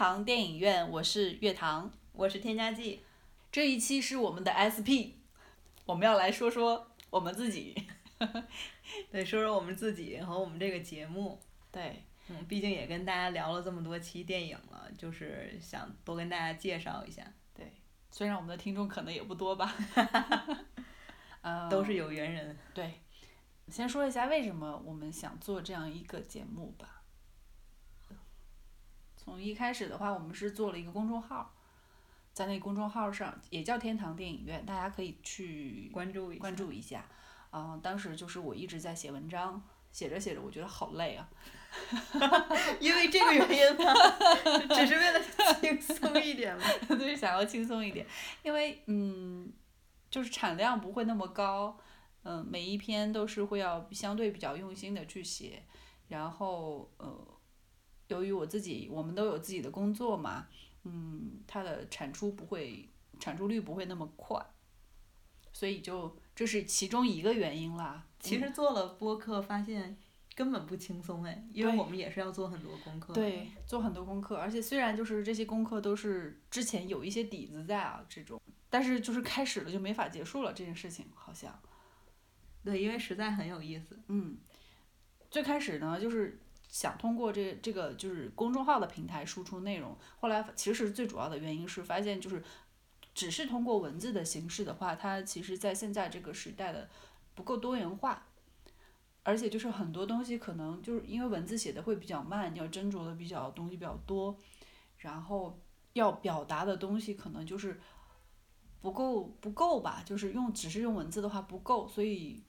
里是天堂电影院，我是月堂，我是添加剂。这一期是我们的 SP，我们要来说说我们自己。对，说说我们自己和我们这个节目。对，嗯，毕竟也跟大家聊了这么多期电影了，就是想多跟大家介绍一下。对，虽然我们的听众可能也不多吧。呃，都是有缘人。对，先说一下为什么我们想做这样一个节目吧。从一开始的话，我们是做了一个公众号，在那公众号上也叫天堂电影院，大家可以去关注一关注一下。嗯，当时就是我一直在写文章，写着写着我觉得好累啊。因为这个原因吗？只是为了轻松一点吗？对，想要轻松一点，因为嗯，就是产量不会那么高，嗯，每一篇都是会要相对比较用心的去写，然后呃。由于我自己，我们都有自己的工作嘛，嗯，它的产出不会，产出率不会那么快，所以就这是其中一个原因啦。其实做了播客，发现根本不轻松哎，因为我们也是要做很多功课。对，做很多功课，而且虽然就是这些功课都是之前有一些底子在啊，这种，但是就是开始了就没法结束了这件事情，好像。对，因为实在很有意思。嗯，最开始呢，就是。想通过这这个就是公众号的平台输出内容，后来其实最主要的原因是发现就是，只是通过文字的形式的话，它其实在现在这个时代的不够多元化，而且就是很多东西可能就是因为文字写的会比较慢，要斟酌的比较东西比较多，然后要表达的东西可能就是不够不够吧，就是用只是用文字的话不够，所以。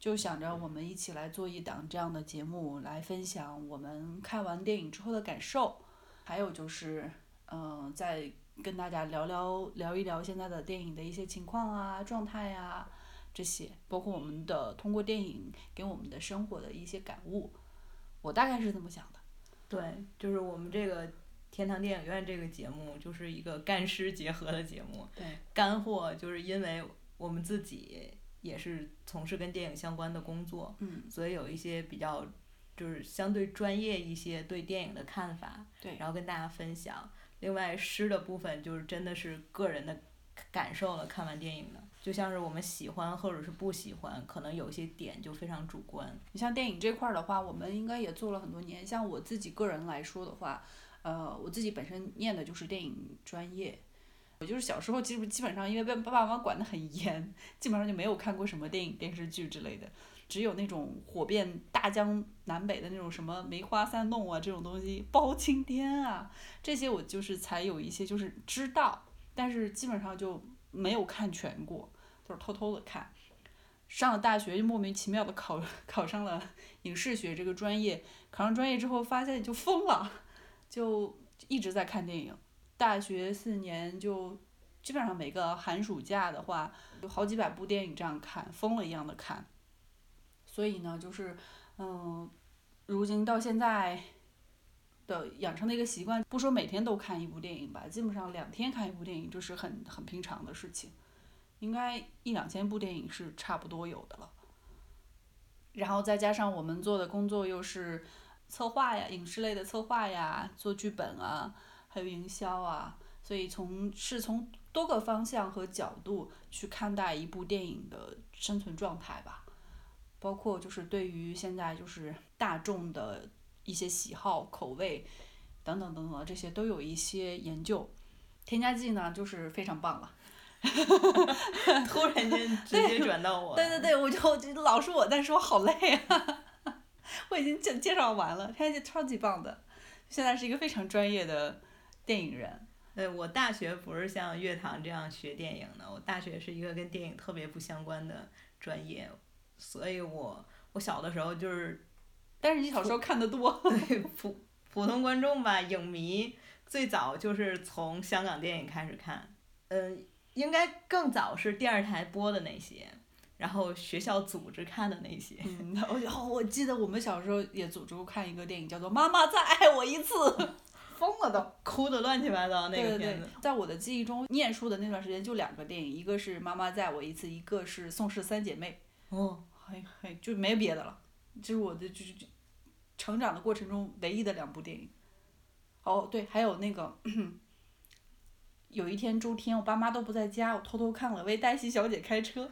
就想着我们一起来做一档这样的节目，来分享我们看完电影之后的感受，还有就是，嗯，再跟大家聊聊聊一聊现在的电影的一些情况啊、状态呀这些，包括我们的通过电影给我们的生活的一些感悟，我大概是这么想的。对，就是我们这个天堂电影院这个节目就是一个干湿结合的节目。对，干货就是因为我们自己。也是从事跟电影相关的工作，所以有一些比较就是相对专业一些对电影的看法，然后跟大家分享。另外诗的部分就是真的是个人的感受了，看完电影的，就像是我们喜欢或者是不喜欢，可能有些点就非常主观。你像电影这块儿的话，我们应该也做了很多年。像我自己个人来说的话，呃，我自己本身念的就是电影专业。我就是小时候基本基本上因为被爸爸妈妈管得很严，基本上就没有看过什么电影电视剧之类的，只有那种火遍大江南北的那种什么梅花三弄啊这种东西，包青天啊这些我就是才有一些就是知道，但是基本上就没有看全过，都是偷偷的看。上了大学就莫名其妙的考考上了影视学这个专业，考上专业之后发现就疯了，就一直在看电影。大学四年就基本上每个寒暑假的话，有好几百部电影这样看，疯了一样的看。所以呢，就是嗯，如今到现在的养成的一个习惯，不说每天都看一部电影吧，基本上两天看一部电影就是很很平常的事情，应该一两千部电影是差不多有的了。然后再加上我们做的工作又是策划呀，影视类的策划呀，做剧本啊。还有营销啊，所以从是从多个方向和角度去看待一部电影的生存状态吧，包括就是对于现在就是大众的一些喜好、口味等等等等这些都有一些研究。添加剂呢，就是非常棒了。突然间 直接转到我。对对对，我就就老是我在说，好累啊！我已经介介绍完了，添加剂超级棒的，现在是一个非常专业的。电影人，对我大学不是像乐堂这样学电影的，我大学是一个跟电影特别不相关的专业，所以我我小的时候就是，但是你小时候看的多，对普普通观众吧，影迷最早就是从香港电影开始看，嗯，应该更早是电视台播的那些，然后学校组织看的那些。嗯，我我记得我们小时候也组织过看一个电影，叫做《妈妈再爱我一次》。疯了都，哭的乱七八糟那个片子。在我的记忆中，念书的那段时间就两个电影，一个是《妈妈在我一次》，一个是《宋氏三姐妹》。哦，还还就没别的了，这是我的就是成长的过程中唯一的两部电影。哦，对，还有那个，有一天周天，我爸妈都不在家，我偷偷看了《为黛西小姐开车》，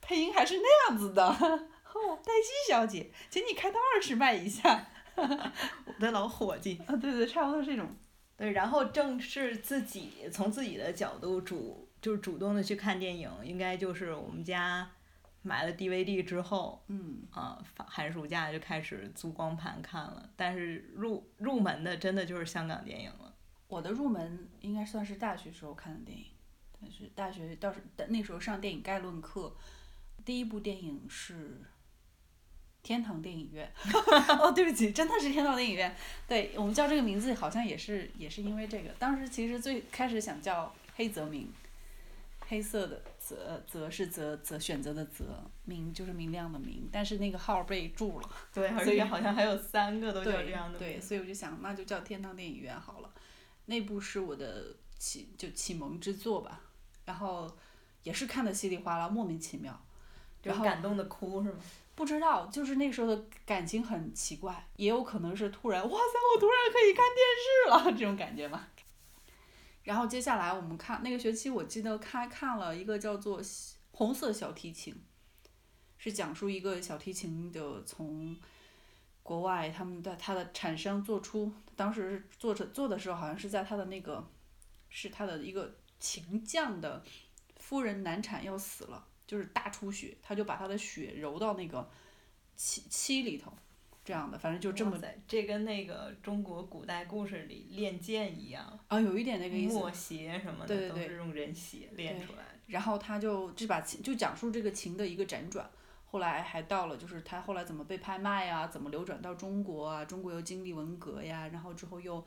配音还是那样子的。哦，黛西小姐，请你开到二十迈以下。我的老伙计。啊，对对，差不多这种。对，然后正是自己从自己的角度主，就是主动的去看电影，应该就是我们家买了 DVD 之后，嗯，啊，寒暑假就开始租光盘看了。但是入入门的真的就是香港电影了。我的入门应该算是大学时候看的电影，但是大学倒是那时候上电影概论课，第一部电影是。天堂电影院，哦，对不起，真的是天堂电影院。对我们叫这个名字，好像也是也是因为这个。当时其实最开始想叫黑泽明，黑色的泽泽是泽泽选择的泽，明就是明亮的明。但是那个号被注了，对，而且好像还有三个都叫这样的。对，所以我就想，那就叫天堂电影院好了。那部是我的启就启蒙之作吧，然后也是看的稀里哗啦，莫名其妙，然后感动的哭是吗？不知道，就是那时候的感情很奇怪，也有可能是突然，哇塞，我突然可以看电视了这种感觉吧。然后接下来我们看那个学期，我记得看看了一个叫做《红色小提琴》，是讲述一个小提琴的从国外他们的它的产生做出，当时做着做的时候，好像是在他的那个是他的一个琴匠的夫人难产要死了。就是大出血，他就把他的血揉到那个漆漆里头，这样的，反正就这么。这跟那个中国古代故事里练剑一样。啊，有一点那个意思。墨邪什么的都是用人血练出来的。然后他就这把琴就讲述这个琴的一个辗转，后来还到了就是他后来怎么被拍卖呀，怎么流转到中国啊，中国又经历文革呀，然后之后又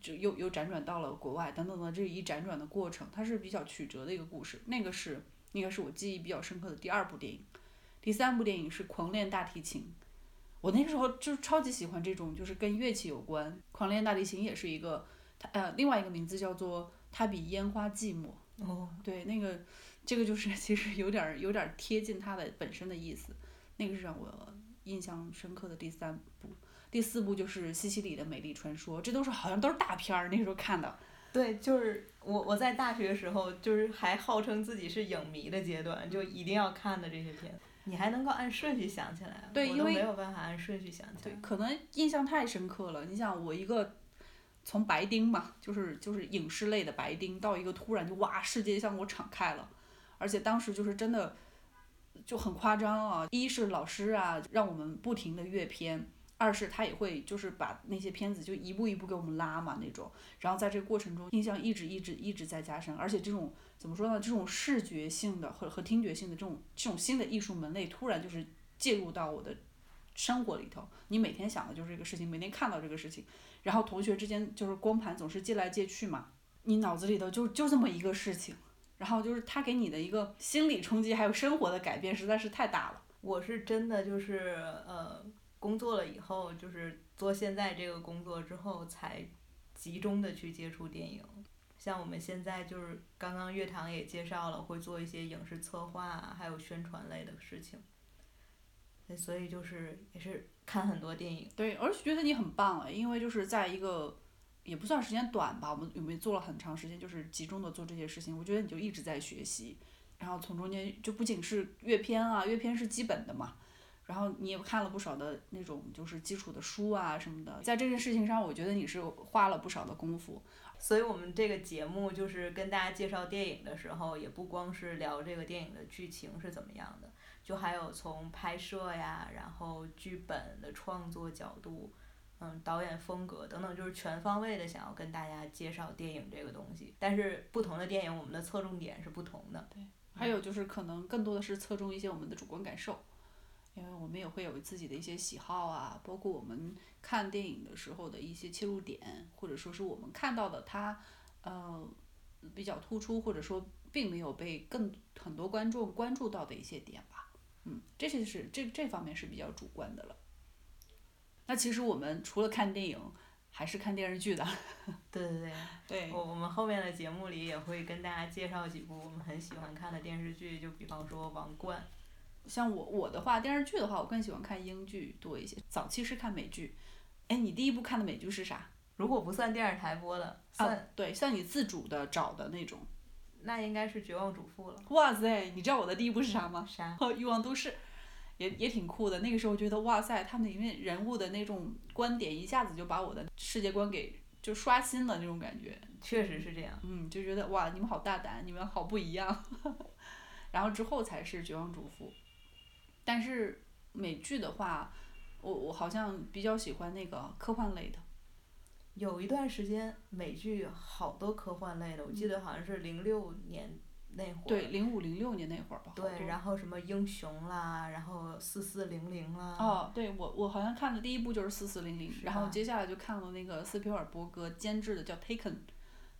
就又又辗转到了国外等等的这一辗转的过程，它是比较曲折的一个故事。那个是。应该是我记忆比较深刻的第二部电影，第三部电影是《狂恋大提琴》，我那个时候就超级喜欢这种，就是跟乐器有关。《狂恋大提琴》也是一个，它呃另外一个名字叫做《它比烟花寂寞》。哦。对，那个这个就是 其实有点儿有点儿贴近它的本身的意思，那个是让我印象深刻的第三部。第四部就是西西里的美丽传说，这都是好像都是大片儿，那时候看的。对，就是我我在大学时候，就是还号称自己是影迷的阶段，就一定要看的这些片，你还能够按顺序想起来，对，因为没有办法按顺序想起来。对，可能印象太深刻了。你想，我一个从白丁嘛，就是就是影视类的白丁，到一个突然就哇，世界向我敞开了，而且当时就是真的就很夸张啊！一是老师啊，让我们不停的阅片。二是他也会就是把那些片子就一步一步给我们拉嘛那种，然后在这个过程中印象一直一直一直在加深，而且这种怎么说呢？这种视觉性的和和听觉性的这种这种新的艺术门类突然就是介入到我的生活里头，你每天想的就是这个事情，每天看到这个事情，然后同学之间就是光盘总是借来借去嘛，你脑子里头就就这么一个事情，然后就是他给你的一个心理冲击还有生活的改变实在是太大了。我是真的就是呃。工作了以后，就是做现在这个工作之后，才集中的去接触电影。像我们现在就是刚刚乐堂也介绍了，会做一些影视策划，还有宣传类的事情。所以就是也是看很多电影。对，而且觉得你很棒啊，因为就是在一个也不算时间短吧，我们有没有做了很长时间，就是集中的做这些事情。我觉得你就一直在学习，然后从中间就不仅是阅片啊，阅片是基本的嘛。然后你也看了不少的那种就是基础的书啊什么的，在这件事情上，我觉得你是花了不少的功夫。所以我们这个节目就是跟大家介绍电影的时候，也不光是聊这个电影的剧情是怎么样的，就还有从拍摄呀，然后剧本的创作角度，嗯，导演风格等等，就是全方位的想要跟大家介绍电影这个东西。但是不同的电影，我们的侧重点是不同的。对，还有就是可能更多的是侧重一些我们的主观感受。因为我们也会有自己的一些喜好啊，包括我们看电影的时候的一些切入点，或者说是我们看到的它，呃，比较突出，或者说并没有被更很多观众关注到的一些点吧。嗯，这些是这这方面是比较主观的了。那其实我们除了看电影，还是看电视剧的。对对对。对。我我们后面的节目里也会跟大家介绍几部我们很喜欢看的电视剧，就比方说《王冠》。像我我的话，电视剧的话，我更喜欢看英剧多一些。早期是看美剧，哎，你第一部看的美剧是啥？如果不算电视台播的，算对，算你自主的找的那种。那应该是《绝望主妇》了。哇塞，你知道我的第一部是啥吗？啥？欲望都市，也也挺酷的。那个时候觉得哇塞，他们里面人物的那种观点一下子就把我的世界观给就刷新了那种感觉。确实是这样。嗯，就觉得哇，你们好大胆，你们好不一样。然后之后才是《绝望主妇》，但是美剧的话，我我好像比较喜欢那个科幻类的。有一段时间美剧好多科幻类的，我记得好像是零六年那会儿。对，零五零六年那会儿吧。对，然后什么英雄啦，然后四四零零啦。哦，对我我好像看的第一部就是四四零零，然后接下来就看了那个斯皮尔伯格监制的叫《Taken》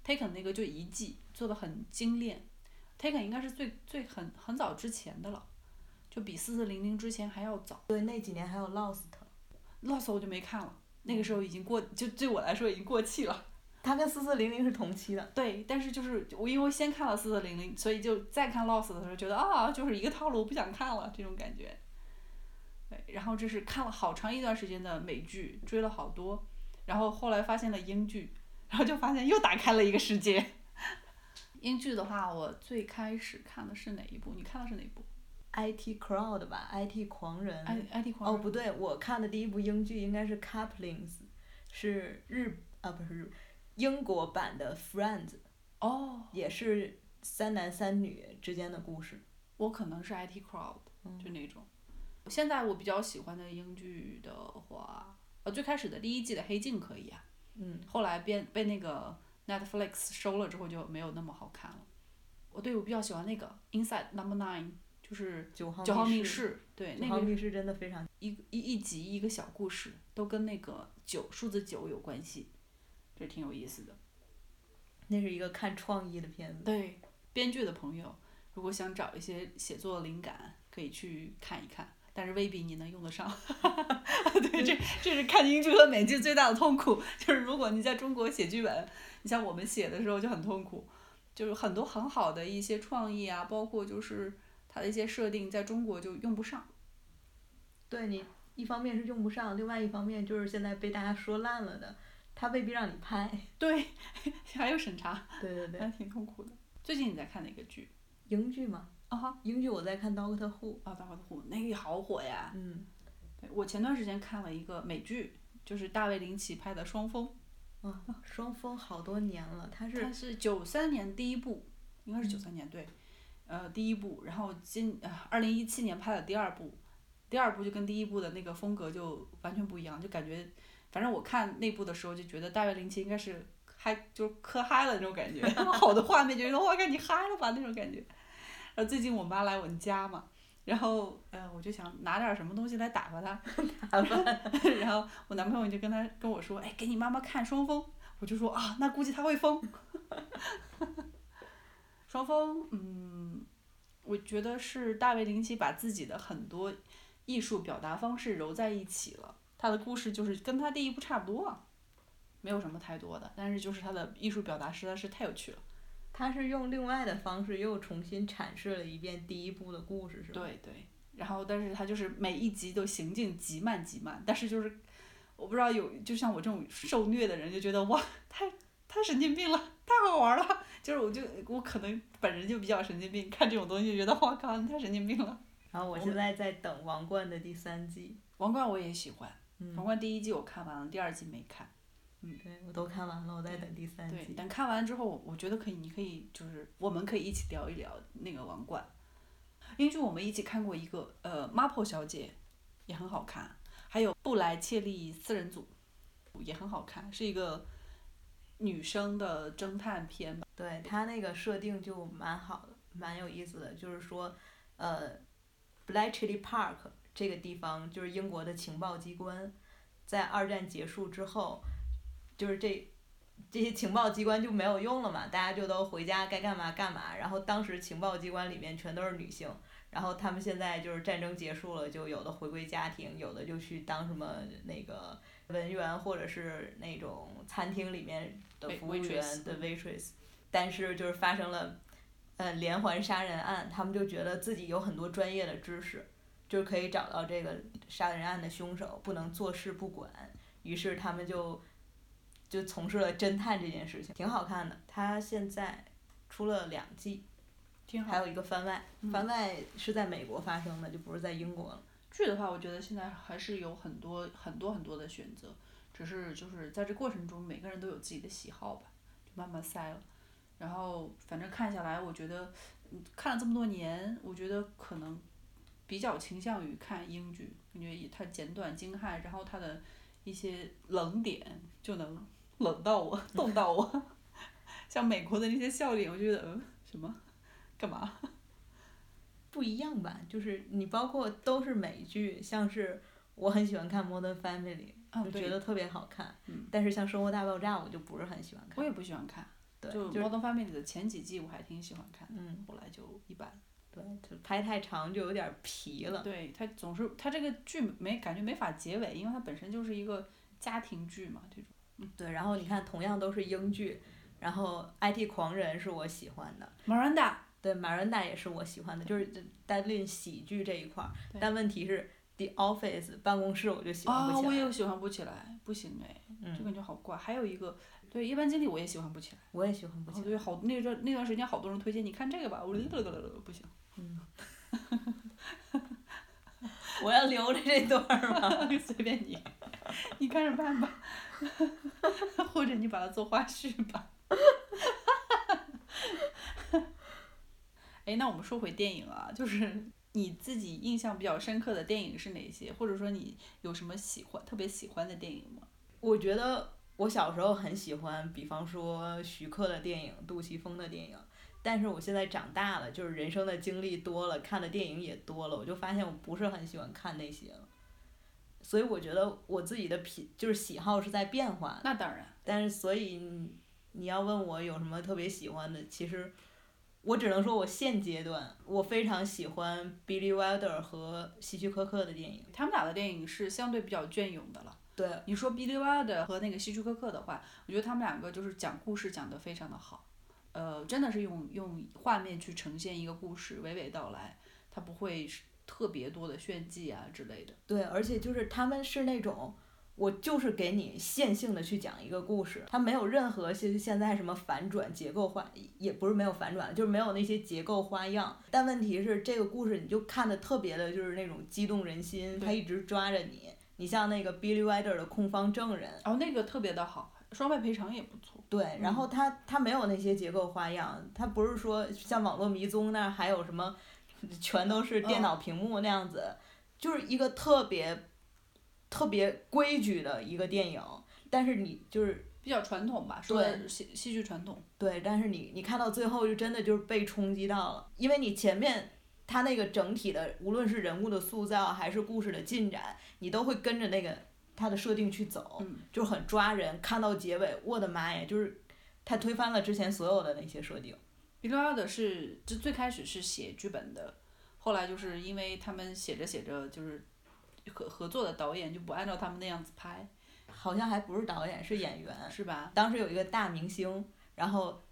，Taken 那个就一季做的很精炼。Taken 应该是最最很很早之前的了，就比四四零零之前还要早。对，那几年还有 Lost，Lost 我就没看了，那个时候已经过，就对我来说已经过气了。它跟四四零零是同期的。对，但是就是我因为先看了四四零零，所以就再看 Lost 的时候觉得啊，就是一个套路，不想看了这种感觉。对，然后这是看了好长一段时间的美剧，追了好多，然后后来发现了英剧，然后就发现又打开了一个世界。英剧的话，我最开始看的是哪一部？你看的是哪一部？IT Crowd 吧，IT 狂人。I IT 狂人。哦，不对，我看的第一部英剧应该是 Couplings，是日啊不是日，英国版的 Friends。哦。也是三男三女之间的故事。我可能是 IT Crowd，就那种。现在我比较喜欢的英剧的话，呃，最开始的第一季的《黑镜》可以啊。嗯。后来变被那个。Netflix 收了之后就没有那么好看了。我对我比较喜欢那个 Inside Number Nine，就是九号密室，对，那个密室真的非常一一一集一个小故事，都跟那个九数字九有关系，这挺有意思的。那是一个看创意的片子。对，编剧的朋友如果想找一些写作灵感，可以去看一看。但是未必你能用得上，对，这这是看英剧和美剧最大的痛苦，就是如果你在中国写剧本，你像我们写的时候就很痛苦，就是很多很好的一些创意啊，包括就是它的一些设定，在中国就用不上。对你一方面是用不上，另外一方面就是现在被大家说烂了的，他未必让你拍。对，还有审查。对对对。还挺痛苦的。最近你在看哪个剧？英剧吗？啊哈，英剧我在看《Doctor Who》啊，《Doctor Who》那个好火呀。嗯。对，我前段时间看了一个美剧，就是大卫林奇拍的《双峰》。啊，双峰好多年了，它是。它是九三年第一部，应该是九三年对，呃，第一部，然后今呃二零一七年拍的第二部，第二部就跟第一部的那个风格就完全不一样，就感觉，反正我看那部的时候就觉得大卫林奇应该是嗨，就是磕嗨了那种感觉，好的画面就觉得哇，看你嗨了吧那种感觉。然后最近我妈来我们家嘛，然后呃我就想拿点什么东西来打发她，打发。然后我男朋友就跟他跟我说，哎，给你妈妈看双峰，我就说啊，那估计他会疯。双方，嗯，我觉得是大卫林奇把自己的很多艺术表达方式揉在一起了，他的故事就是跟他第一部差不多，没有什么太多的，但是就是他的艺术表达实在是太有趣了。他是用另外的方式又重新阐释了一遍第一部的故事，是吧？对对，然后但是他就是每一集都行进极慢极慢，但是就是我不知道有就像我这种受虐的人就觉得哇太太神经病了，太好玩了，就是我就我可能本人就比较神经病，看这种东西觉得哇靠你太神经病了。然后我现在在等《王冠》的第三季，《王冠》我也喜欢，《王冠》第一季我看完了，第二季没看。嗯，对我都看完了，我在等第三季。对，等看完之后，我觉得可以，你可以就是我们可以一起聊一聊那个《王冠》。因为就我们一起看过一个，呃，《Marple 小姐》也很好看，还有《布莱切利四人组》也很好看，是一个女生的侦探片吧。对，它那个设定就蛮好的，蛮有意思的。就是说，呃，Bletchley Park 这个地方就是英国的情报机关，在二战结束之后。就是这，这些情报机关就没有用了嘛，大家就都回家该干嘛干嘛。然后当时情报机关里面全都是女性，然后他们现在就是战争结束了，就有的回归家庭，有的就去当什么那个文员或者是那种餐厅里面的服务员的 waitress。但是就是发生了，呃连环杀人案，他们就觉得自己有很多专业的知识，就是可以找到这个杀人案的凶手，不能坐视不管。于是他们就。就从事了侦探这件事情，挺好看的。他现在出了两季，还有一个番外，番外是在美国发生的，就不是在英国了。剧的话，我觉得现在还是有很多很多很多的选择，只是就是在这过程中，每个人都有自己的喜好吧，就慢慢塞了。然后反正看下来，我觉得看了这么多年，我觉得可能比较倾向于看英剧，感觉它简短精悍，然后它的一些冷点就能冷到我，冻到我。像美国的那些笑点，我觉得嗯什么干嘛？不一样吧，就是你包括都是美剧，像是我很喜欢看《Modern Family》，就觉得特别好看。但是像《生活大爆炸》，我就不是很喜欢看。我也不喜欢看。就《Modern Family》的前几季我还挺喜欢看，后来就一般。对，就拍太长就有点疲了。对它总是它这个剧没感觉没法结尾，因为它本身就是一个家庭剧嘛，这种。嗯，对。然后你看，同样都是英剧，然后《IT 狂人》是我喜欢的。Miranda。对，Miranda 也是我喜欢的，就是单论喜剧这一块儿。但问题是，《The Office》办公室我就喜欢不起来。啊，我也喜欢不起来，不行哎，就感觉好怪。还有一个。对，一般经理我也喜欢不起来。我也喜欢不起来。对，好那段那段时间好多人推荐你看这个吧，我不行。嗯。我要留着这段儿吗？随便你，你看着办吧。或者你把它做花絮吧。哎，那我们说回电影啊，就是你自己印象比较深刻的电影是哪些？或者说你有什么喜欢特别喜欢的电影吗？我觉得。我小时候很喜欢，比方说徐克的电影、杜琪峰的电影，但是我现在长大了，就是人生的经历多了，看的电影也多了，我就发现我不是很喜欢看那些了。所以我觉得我自己的品就是喜好是在变化。那当然。但是所以你要问我有什么特别喜欢的，其实我只能说我现阶段我非常喜欢 Billy Wilder 和希区柯克的电影。他们俩的电影是相对比较隽永的了。对，你说 Billy Wilder 和那个希区柯克的话，我觉得他们两个就是讲故事讲得非常的好，呃，真的是用用画面去呈现一个故事，娓娓道来，他不会特别多的炫技啊之类的。对，而且就是他们是那种，我就是给你线性的去讲一个故事，它没有任何现现在什么反转结构化，也不是没有反转，就是没有那些结构花样。但问题是这个故事你就看的特别的就是那种激动人心，它一直抓着你。你像那个 Billy Wilder 的控方证人，哦，那个特别的好，双倍赔偿也不错。对，然后它它没有那些结构花样，它不是说像网络迷踪那还有什么，全都是电脑屏幕那样子，就是一个特别特别规矩的一个电影。但是你就是比较传统吧，说戏戏剧传统。对，但是你你看到最后就真的就是被冲击到了，因为你前面。他那个整体的，无论是人物的塑造还是故事的进展，你都会跟着那个他的设定去走，就很抓人。看到结尾，我的妈呀，就是他推翻了之前所有的那些设定。比利亚的是，就最开始是写剧本的，后来就是因为他们写着写着，就是合合作的导演就不按照他们那样子拍，好像还不是导演，是演员，是吧？当时有一个大明星，然后。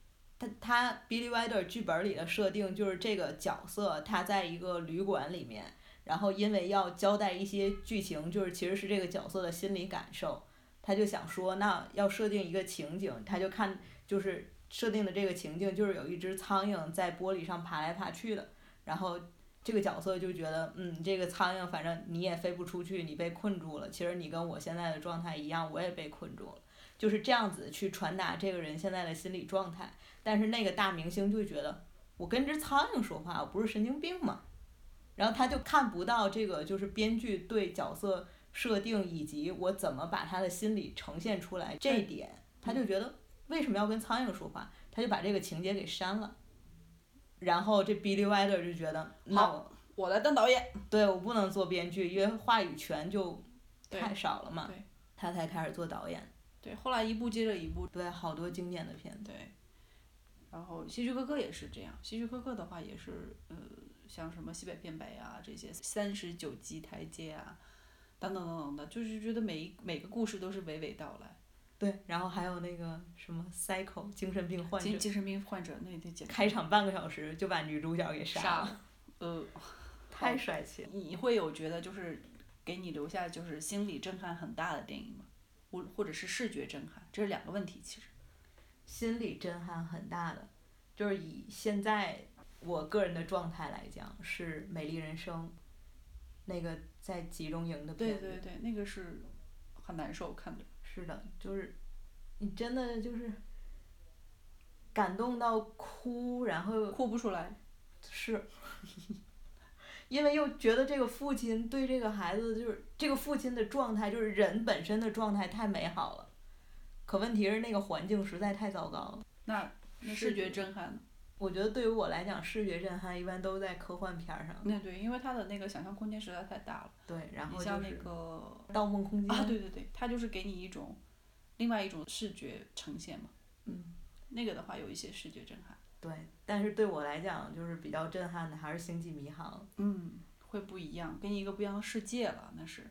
他他 Billy Wilder 剧本里的设定就是这个角色他在一个旅馆里面，然后因为要交代一些剧情，就是其实是这个角色的心理感受，他就想说那要设定一个情景，他就看就是设定的这个情境就是有一只苍蝇在玻璃上爬来爬去的，然后这个角色就觉得嗯这个苍蝇反正你也飞不出去，你被困住了，其实你跟我现在的状态一样，我也被困住了，就是这样子去传达这个人现在的心理状态。但是那个大明星就觉得我跟只苍蝇说话，我不是神经病吗？然后他就看不到这个，就是编剧对角色设定以及我怎么把他的心理呈现出来这一点，他就觉得为什么要跟苍蝇说话？他就把这个情节给删了。然后这 Billy Wilder 就觉得，那我我来当导演，对我不能做编剧，因为话语权就太少了嘛。他才开始做导演。对，后来一部接着一部，对，好多经典的片子。对。然后希区柯克也是这样，希区柯克的话也是，呃，像什么西北偏北啊这些三十九级台阶啊，等等等等的，就是觉得每一每个故事都是娓娓道来。对，然后还有那个什么 psycho 精神病患者。精精神病患者那得简。开场半个小时就把女主角给杀了。呃。太帅气了。你会有觉得就是给你留下就是心理震撼很大的电影吗？或或者是视觉震撼，这是两个问题其实。心理震撼很大的，就是以现在我个人的状态来讲，是《美丽人生》，那个在集中营的片子。对对对，那个是很难受看的。是的，就是你真的就是感动到哭，然后哭不出来。是。因为又觉得这个父亲对这个孩子就是这个父亲的状态，就是人本身的状态太美好了，可问题是那个环境实在太糟糕了。那视觉震撼，我觉得对于我来讲，视觉震撼一般都在科幻片上。那对，因为它的那个想象空间实在太大了。对，然后像那个《盗梦空间》啊，对对对，它就是给你一种另外一种视觉呈现嘛。嗯。那个的话有一些视觉震撼。对，但是对我来讲，就是比较震撼的还是《星际迷航》。嗯，会不一样，给你一个不一样的世界了，那是。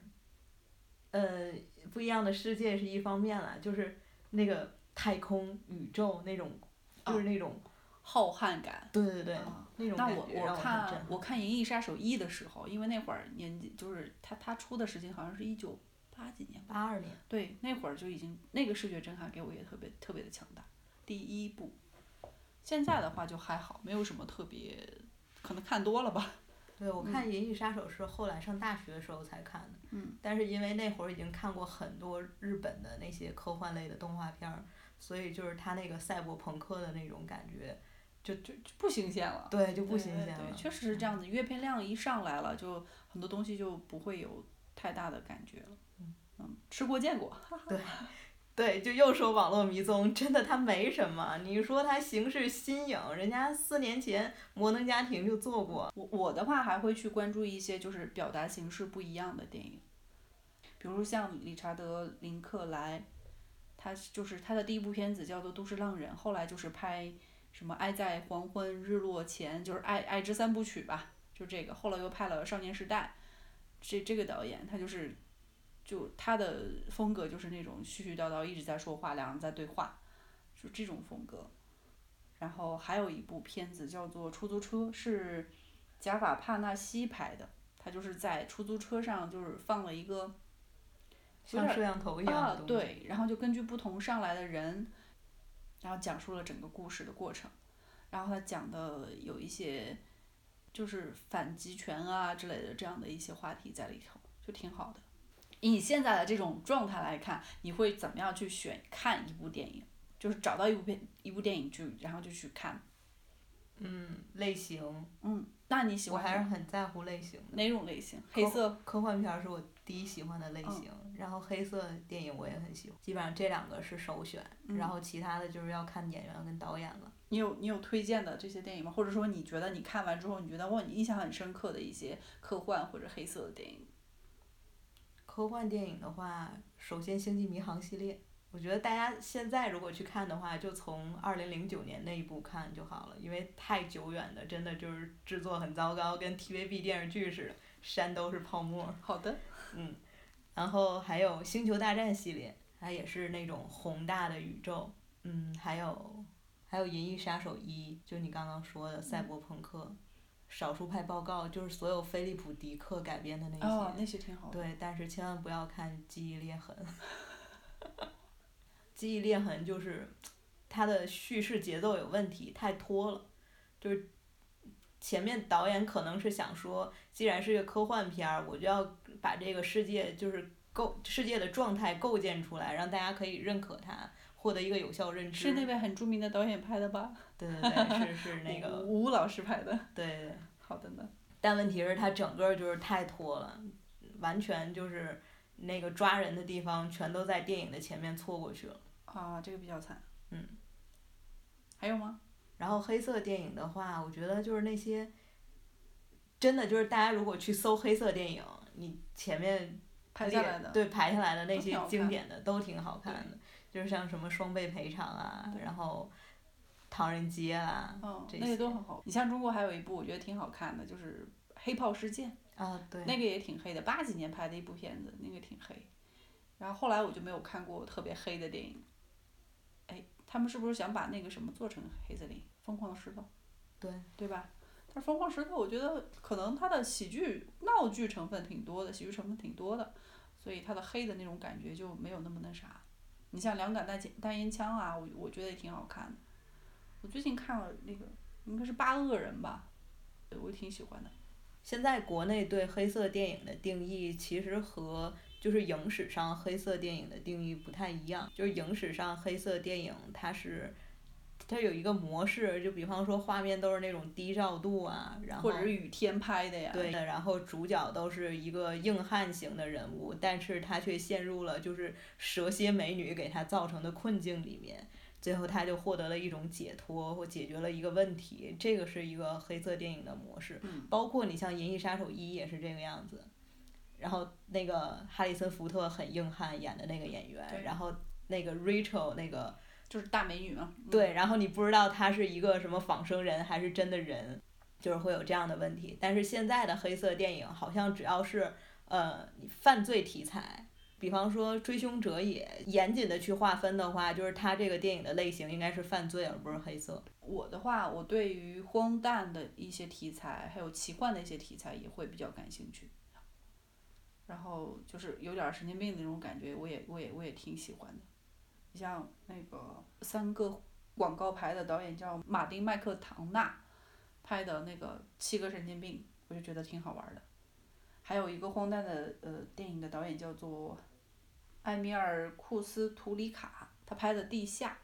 呃，不一样的世界是一方面了，就是那个太空宇宙那种，就是那种浩瀚感。对对对，那种感觉我看我看《银翼杀手一》的时候，因为那会儿年纪就是他他出的时间好像是一九八几年。八二年。对，那会儿就已经那个视觉震撼给我也特别特别的强大，第一部。现在的话就还好，没有什么特别，可能看多了吧。对，我看《银翼杀手》是后来上大学的时候才看的。嗯。但是因为那会儿已经看过很多日本的那些科幻类的动画片儿，所以就是他那个赛博朋克的那种感觉，就就就不新鲜了。对，就不新鲜了。对，确实是这样子。阅片量一上来了，就很多东西就不会有太大的感觉了。嗯。嗯，吃过见过。对。对，就又说网络迷踪，真的它没什么。你说它形式新颖，人家四年前摩登家庭就做过。我我的话还会去关注一些就是表达形式不一样的电影，比如像理查德林克莱，他就是他的第一部片子叫做《都市浪人》，后来就是拍什么《爱在黄昏日落前》，就是爱爱之三部曲吧，就这个。后来又拍了《少年时代》，这这个导演他就是。就他的风格就是那种絮絮叨叨一直在说话，两人在对话，就这种风格。然后还有一部片子叫做《出租车》，是贾法帕纳西拍的。他就是在出租车上就是放了一个像摄像头一样的东西对，然后就根据不同上来的人，然后讲述了整个故事的过程。然后他讲的有一些就是反极权啊之类的这样的一些话题在里头，就挺好的。以你现在的这种状态来看，你会怎么样去选看一部电影？就是找到一部片一部电影就，然后就去看。嗯，类型。嗯，那你喜欢？我还是很在乎类型的。哪种类型？黑色。科幻片是我第一喜欢的类型，然后黑色电影我也很喜欢。基本上这两个是首选，然后其他的就是要看演员跟导演了。你有你有推荐的这些电影吗？或者说你觉得你看完之后，你觉得哇，你印象很深刻的一些科幻或者黑色的电影？科幻电影的话，首先《星际迷航》系列，我觉得大家现在如果去看的话，就从二零零九年那一部看就好了，因为太久远的，真的就是制作很糟糕，跟 TVB 电视剧似的，山都是泡沫。好的。嗯，然后还有《星球大战》系列，它也是那种宏大的宇宙。嗯，还有还有《银翼杀手一》，就你刚刚说的赛博朋克。少数派报告就是所有菲利普迪克改编的那些，哦，那些挺好。对，但是千万不要看《记忆裂痕》。记忆裂痕就是，它的叙事节奏有问题，太拖了。就是前面导演可能是想说，既然是个科幻片儿，我就要把这个世界就是构世界的状态构建出来，让大家可以认可它。获得一个有效认知。是那位很著名的导演拍的吧？对对对，是是 那个吴老师拍的。对。好的呢。但问题是，他整个就是太拖了，完全就是那个抓人的地方全都在电影的前面错过去了。啊，这个比较惨。嗯。还有吗？然后黑色电影的话，我觉得就是那些，真的就是大家如果去搜黑色电影，你前面排下来的对排下来的那些经典的都挺好看的。就是像什么双倍赔偿啊，然后唐人街啊，这些那个都很好。你像中国还有一部我觉得挺好看的，就是《黑炮事件》。啊，对。那个也挺黑的，八几年拍的一部片子，那个挺黑。然后后来我就没有看过特别黑的电影。哎，他们是不是想把那个什么做成黑色电影？《疯狂的石头》。对。对吧？但是《疯狂石头》我觉得可能它的喜剧、闹剧成分挺多的，喜剧成分挺多的。所以它的黑的那种感觉就没有那么那啥。你像两杆大大烟枪啊，我我觉得也挺好看的。我最近看了那个应该是八恶人吧，我挺喜欢的。现在国内对黑色电影的定义其实和就是影史上黑色电影的定义不太一样，就是影史上黑色电影它是。它有一个模式，就比方说画面都是那种低照度啊，然后或者是雨天拍的呀。对的，然后主角都是一个硬汉型的人物，但是他却陷入了就是蛇蝎美女给他造成的困境里面，最后他就获得了一种解脱或解决了一个问题，这个是一个黑色电影的模式。嗯。包括你像《银翼杀手一》也是这个样子，然后那个哈里森福特很硬汉演的那个演员，然后那个 Rachel 那个。就是大美女嘛。对，然后你不知道她是一个什么仿生人还是真的人，就是会有这样的问题。但是现在的黑色电影好像只要是呃犯罪题材，比方说《追凶者也》，严谨的去划分的话，就是它这个电影的类型应该是犯罪而不是黑色。我的话，我对于荒诞的一些题材，还有奇幻的一些题材也会比较感兴趣。然后就是有点神经病的那种感觉，我也我也我也挺喜欢的。你像那个三个广告牌的导演叫马丁麦克唐纳拍的那个七个神经病，我就觉得挺好玩的。还有一个荒诞的呃电影的导演叫做埃米尔库斯图里卡，他拍的地下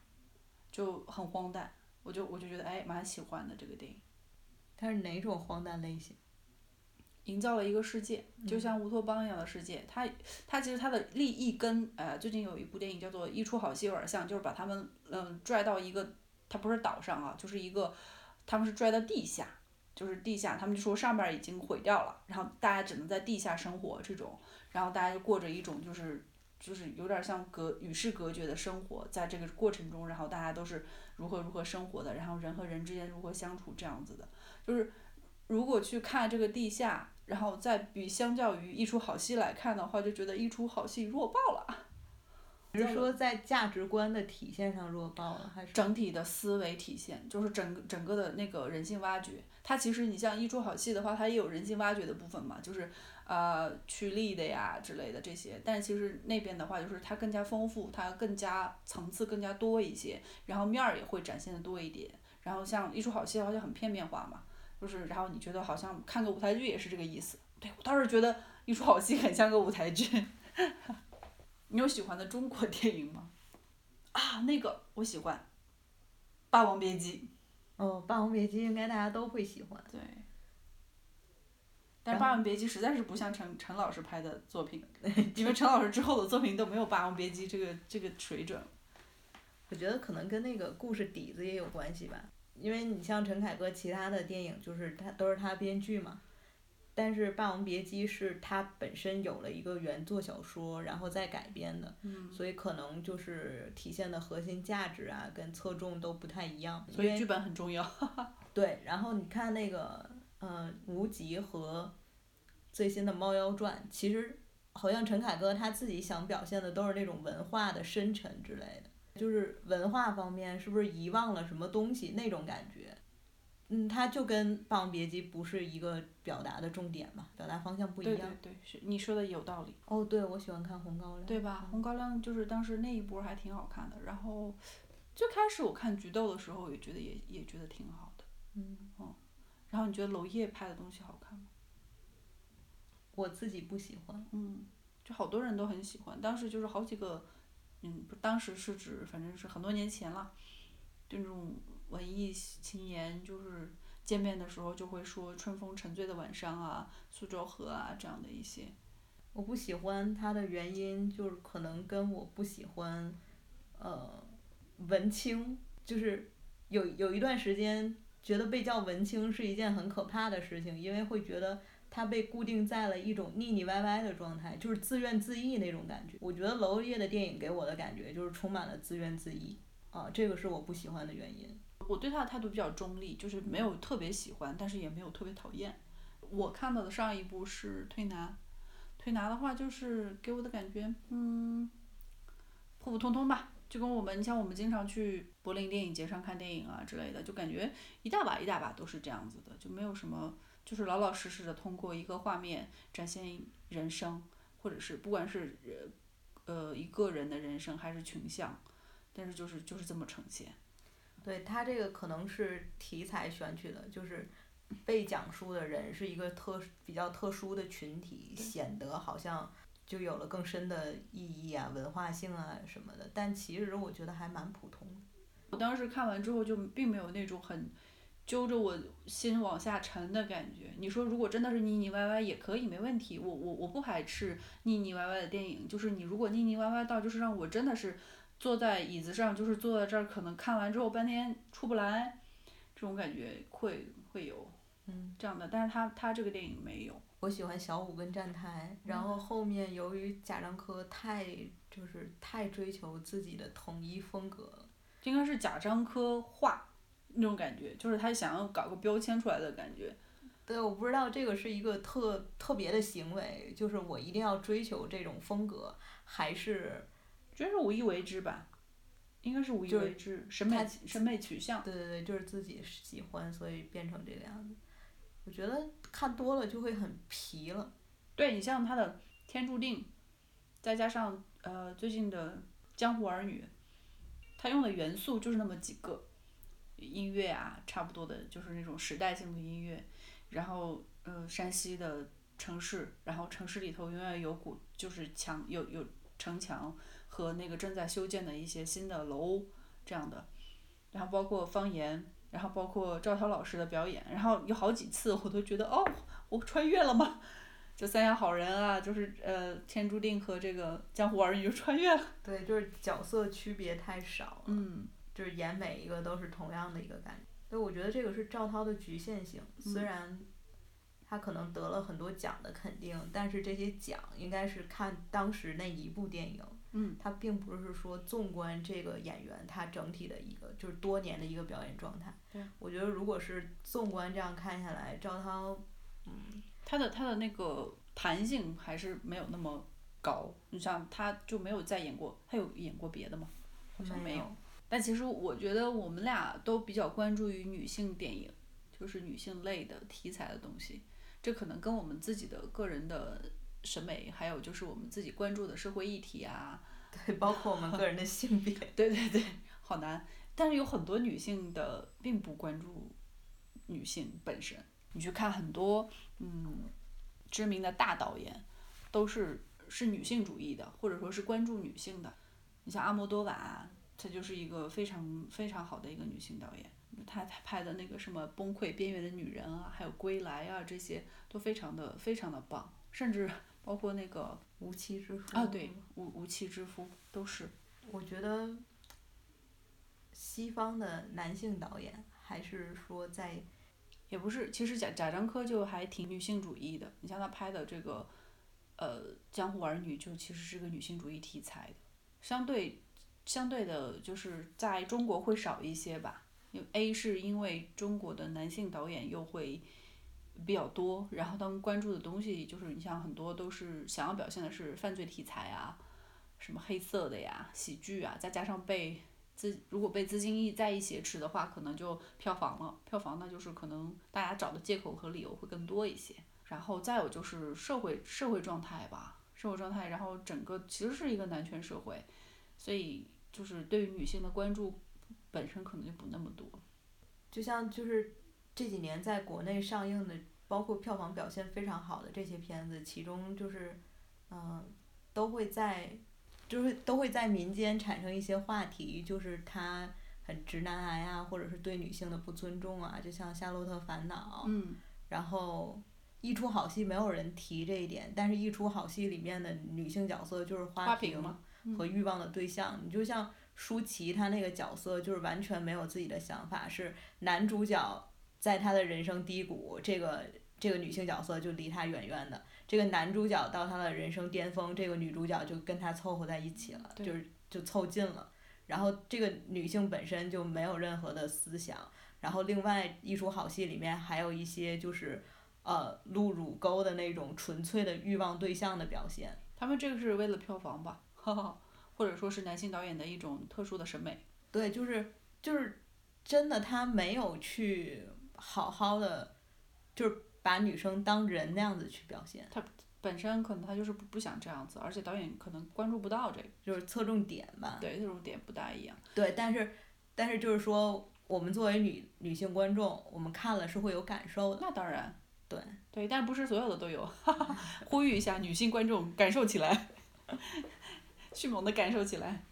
就很荒诞，我就我就觉得哎蛮喜欢的这个电影。它是哪种荒诞类型？营造了一个世界，就像乌托邦一样的世界。它它其实它的利益跟呃最近有一部电影叫做《一出好戏》有点像，就是把他们嗯拽到一个，它不是岛上啊，就是一个，他们是拽到地下，就是地下，他们就说上边已经毁掉了，然后大家只能在地下生活这种，然后大家就过着一种就是就是有点像隔与世隔绝的生活，在这个过程中，然后大家都是如何如何生活的，然后人和人之间如何相处这样子的，就是如果去看这个地下。然后再比相较于一出好戏来看的话，就觉得一出好戏弱爆了。你是说在价值观的体现上弱爆了，还是整体的思维体现？就是整整个的那个人性挖掘。它其实你像一出好戏的话，它也有人性挖掘的部分嘛，就是呃趋利的呀之类的这些。但其实那边的话，就是它更加丰富，它更加层次更加多一些，然后面儿也会展现的多一点。然后像一出好戏的话，就很片面化嘛。就是，然后你觉得好像看个舞台剧也是这个意思。对我倒是觉得一出好戏很像个舞台剧。你有喜欢的中国电影吗？啊，那个我喜欢，《霸王别姬》。哦，《霸王别姬》应该大家都会喜欢。对。但《霸王别姬》实在是不像陈陈老师拍的作品，因为陈老师之后的作品都没有《霸王别姬》这个这个水准。我觉得可能跟那个故事底子也有关系吧。因为你像陈凯歌其他的电影，就是他都是他编剧嘛，但是《霸王别姬》是他本身有了一个原作小说，然后再改编的，所以可能就是体现的核心价值啊，跟侧重都不太一样。所以剧本很重要。对，然后你看那个，嗯，《无极》和最新的《猫妖传》，其实好像陈凯歌他自己想表现的都是那种文化的深沉之类的。就是文化方面，是不是遗忘了什么东西那种感觉？嗯，它就跟《霸王别姬》不是一个表达的重点嘛，表达方向不一样。对对对，是你说的有道理。哦，对，我喜欢看《红高粱》。对吧？《红高粱》就是当时那一波还挺好看的。然后最开始我看《菊豆》的时候，也觉得也也觉得挺好的。嗯。哦。然后你觉得娄烨拍的东西好看吗？我自己不喜欢。嗯。就好多人都很喜欢，当时就是好几个。嗯，不，当时是指，反正是很多年前了，就那种文艺青年，就是见面的时候就会说“春风沉醉的晚上”啊，“苏州河”啊这样的一些。我不喜欢他的原因，就是可能跟我不喜欢，呃，文青，就是有有一段时间觉得被叫文青是一件很可怕的事情，因为会觉得。他被固定在了一种腻腻歪歪的状态，就是自怨自艾那种感觉。我觉得娄烨的电影给我的感觉就是充满了自怨自艾，啊，这个是我不喜欢的原因。我对他的态度比较中立，就是没有特别喜欢，但是也没有特别讨厌。我看到的上一部是《推拿》，《推拿》的话就是给我的感觉，嗯，普普通通吧，就跟我们，你像我们经常去柏林电影节上看电影啊之类的，就感觉一大把一大把都是这样子的，就没有什么。就是老老实实的通过一个画面展现人生，或者是不管是呃一个人的人生还是群像，但是就是就是这么呈现。对他这个可能是题材选取的，就是被讲述的人是一个特比较特殊的群体，显得好像就有了更深的意义啊、文化性啊什么的。但其实我觉得还蛮普通的。我当时看完之后就并没有那种很揪着我心往下沉的感觉。你说如果真的是腻腻歪歪也可以没问题，我我我不排斥腻腻歪歪的电影。就是你如果腻腻歪歪到就是让我真的是。坐在椅子上，就是坐在这儿，可能看完之后半天出不来，这种感觉会会有，嗯，这样的。但是他他这个电影没有。我喜欢小五跟站台，然后后面由于贾樟柯太就是太追求自己的统一风格了，应该是贾樟柯画那种感觉，就是他想要搞个标签出来的感觉。对，我不知道这个是一个特特别的行为，就是我一定要追求这种风格，还是。觉得是无意为之吧，应该是无意为之，审美审美取向。对对对，就是自己喜欢，所以变成这个样子。我觉得看多了就会很皮了。对你像他的《天注定》，再加上呃最近的《江湖儿女》，他用的元素就是那么几个，音乐啊，差不多的就是那种时代性的音乐，然后呃山西的城市，然后城市里头永远有古就是墙有有城墙。和那个正在修建的一些新的楼这样的，然后包括方言，然后包括赵涛老师的表演，然后有好几次我都觉得哦，我穿越了吗？就三亚好人啊，就是呃天注定和这个江湖儿女就穿越了。对，就是角色区别太少了。嗯。就是演每一个都是同样的一个感觉，所以我觉得这个是赵涛的局限性，虽然。他可能得了很多奖的肯定，但是这些奖应该是看当时那一部电影，嗯，他并不是说纵观这个演员他整体的一个就是多年的一个表演状态。对，我觉得如果是纵观这样看下来，赵涛，嗯，他的他的那个弹性还是没有那么高。你像他就没有再演过，他有演过别的吗？好像没有。但其实我觉得我们俩都比较关注于女性电影，就是女性类的题材的东西。这可能跟我们自己的个人的审美，还有就是我们自己关注的社会议题啊，对，包括我们个人的性别，对对对，好难。但是有很多女性的并不关注女性本身，你去看很多嗯知名的大导演，都是是女性主义的，或者说是关注女性的。你像阿莫多瓦，她就是一个非常非常好的一个女性导演。她她拍的那个什么崩溃边缘的女人啊，还有归来啊，这些都非常的非常的棒，甚至包括那个无妻之夫啊，对，无无妻之夫都是。我觉得西方的男性导演还是说在，也不是，其实贾贾樟柯就还挺女性主义的。你像他拍的这个，呃，江湖儿女就其实是个女性主义题材的，相对相对的，就是在中国会少一些吧。因为 A 是因为中国的男性导演又会比较多，然后他们关注的东西就是你像很多都是想要表现的是犯罪题材啊，什么黑色的呀、喜剧啊，再加上被资如果被资金一再一挟持的话，可能就票房了，票房那就是可能大家找的借口和理由会更多一些。然后再有就是社会社会状态吧，社会状态，然后整个其实是一个男权社会，所以就是对于女性的关注。本身可能就不那么多，就像就是这几年在国内上映的，包括票房表现非常好的这些片子，其中就是，嗯，都会在，就是都会在民间产生一些话题，就是他很直男癌啊，或者是对女性的不尊重啊，就像《夏洛特烦恼》，嗯，然后一出好戏没有人提这一点，但是一出好戏里面的女性角色就是花瓶和欲望的对象，你就像。舒淇她那个角色就是完全没有自己的想法，是男主角在他的人生低谷，这个这个女性角色就离他远远的。这个男主角到他的人生巅峰，这个女主角就跟他凑合在一起了，就是就凑近了。然后这个女性本身就没有任何的思想。然后另外一出好戏里面还有一些就是呃露乳沟的那种纯粹的欲望对象的表现。他们这个是为了票房吧？或者说是男性导演的一种特殊的审美，对，就是就是真的，他没有去好好的，就是把女生当人那样子去表现。他本身可能他就是不不想这样子，而且导演可能关注不到这个，就是侧重点吧。对，侧重点不大一样。对，但是但是就是说，我们作为女女性观众，我们看了是会有感受的。那当然。对。对，但不是所有的都有，呼吁一下女性观众感受起来，迅猛的感受起来。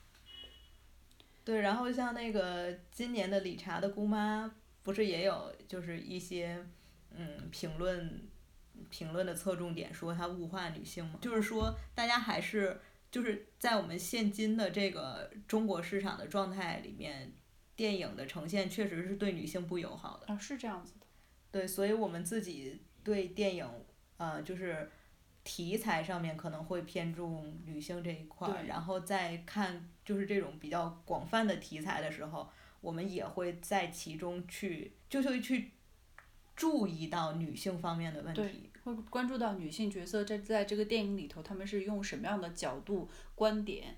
对，然后像那个今年的理查的姑妈，不是也有就是一些嗯评论。评论的侧重点说她物化女性嘛，就是说大家还是就是在我们现今的这个中国市场的状态里面，电影的呈现确实是对女性不友好的。啊，是这样子的。对，所以我们自己对电影，呃，就是题材上面可能会偏重女性这一块儿，然后再看就是这种比较广泛的题材的时候，我们也会在其中去就会去注意到女性方面的问题。会关注到女性角色在在这个电影里头，他们是用什么样的角度、观点、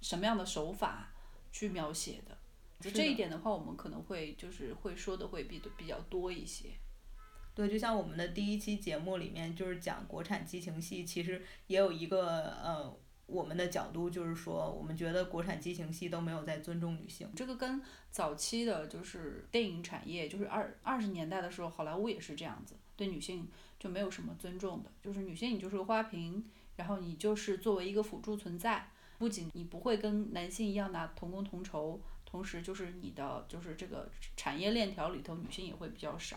什么样的手法去描写的。就这一点的话，我们可能会就是会说的会比比较多一些。对，就像我们的第一期节目里面就是讲国产激情戏，其实也有一个呃。我们的角度就是说，我们觉得国产激情戏都没有在尊重女性。这个跟早期的就是电影产业，就是二二十年代的时候，好莱坞也是这样子，对女性就没有什么尊重的。就是女性，你就是个花瓶，然后你就是作为一个辅助存在，不仅你不会跟男性一样拿同工同酬，同时就是你的就是这个产业链条里头，女性也会比较少，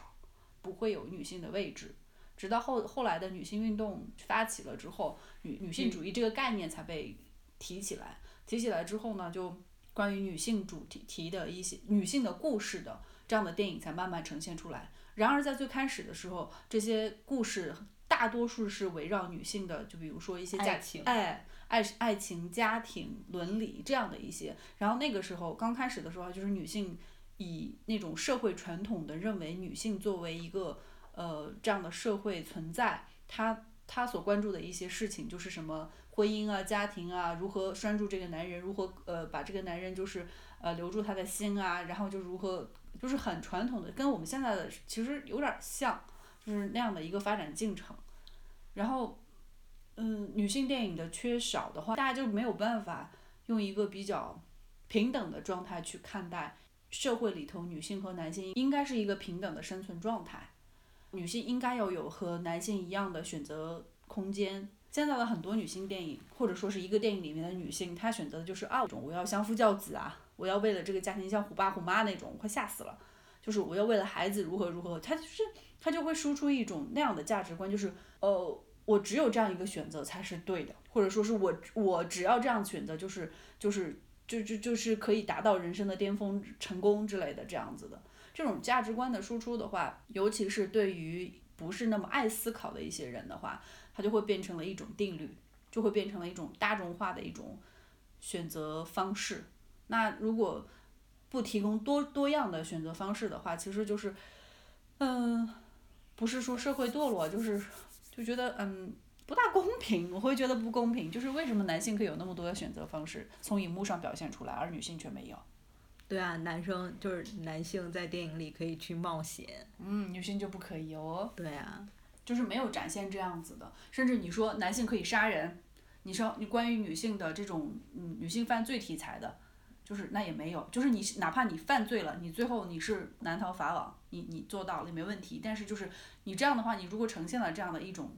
不会有女性的位置。直到后后来的女性运动发起了之后，女女性主义这个概念才被提起来。提起来之后呢，就关于女性主题题的一些女性的故事的这样的电影才慢慢呈现出来。然而在最开始的时候，这些故事大多数是围绕女性的，就比如说一些爱情，哎，爱爱情、家庭、伦理这样的一些。然后那个时候刚开始的时候，就是女性以那种社会传统的认为女性作为一个。呃，这样的社会存在，她她所关注的一些事情就是什么婚姻啊、家庭啊，如何拴住这个男人，如何呃把这个男人就是呃留住他的心啊，然后就如何就是很传统的，跟我们现在的其实有点像，就是那样的一个发展进程。然后，嗯，女性电影的缺少的话，大家就没有办法用一个比较平等的状态去看待社会里头女性和男性应该是一个平等的生存状态。女性应该要有和男性一样的选择空间。现在的很多女性电影，或者说是一个电影里面的女性，她选择的就是啊，种我要相夫教子啊，我要为了这个家庭像虎爸虎妈那种，快吓死了。就是我要为了孩子如何如何，她就是她就会输出一种那样的价值观，就是呃，我只有这样一个选择才是对的，或者说是我我只要这样选择就是就是就就就是可以达到人生的巅峰成功之类的这样子的。这种价值观的输出的话，尤其是对于不是那么爱思考的一些人的话，它就会变成了一种定律，就会变成了一种大众化的一种选择方式。那如果不提供多多样的选择方式的话，其实就是，嗯，不是说社会堕落，就是就觉得嗯不大公平。我会觉得不公平，就是为什么男性可以有那么多的选择方式从荧幕上表现出来，而女性却没有？对啊，男生就是男性在电影里可以去冒险，嗯，女性就不可以哦。对啊，就是没有展现这样子的，甚至你说男性可以杀人，你说你关于女性的这种嗯女性犯罪题材的，就是那也没有，就是你哪怕你犯罪了，你最后你是难逃法网，你你做到了也没问题。但是就是你这样的话，你如果呈现了这样的一种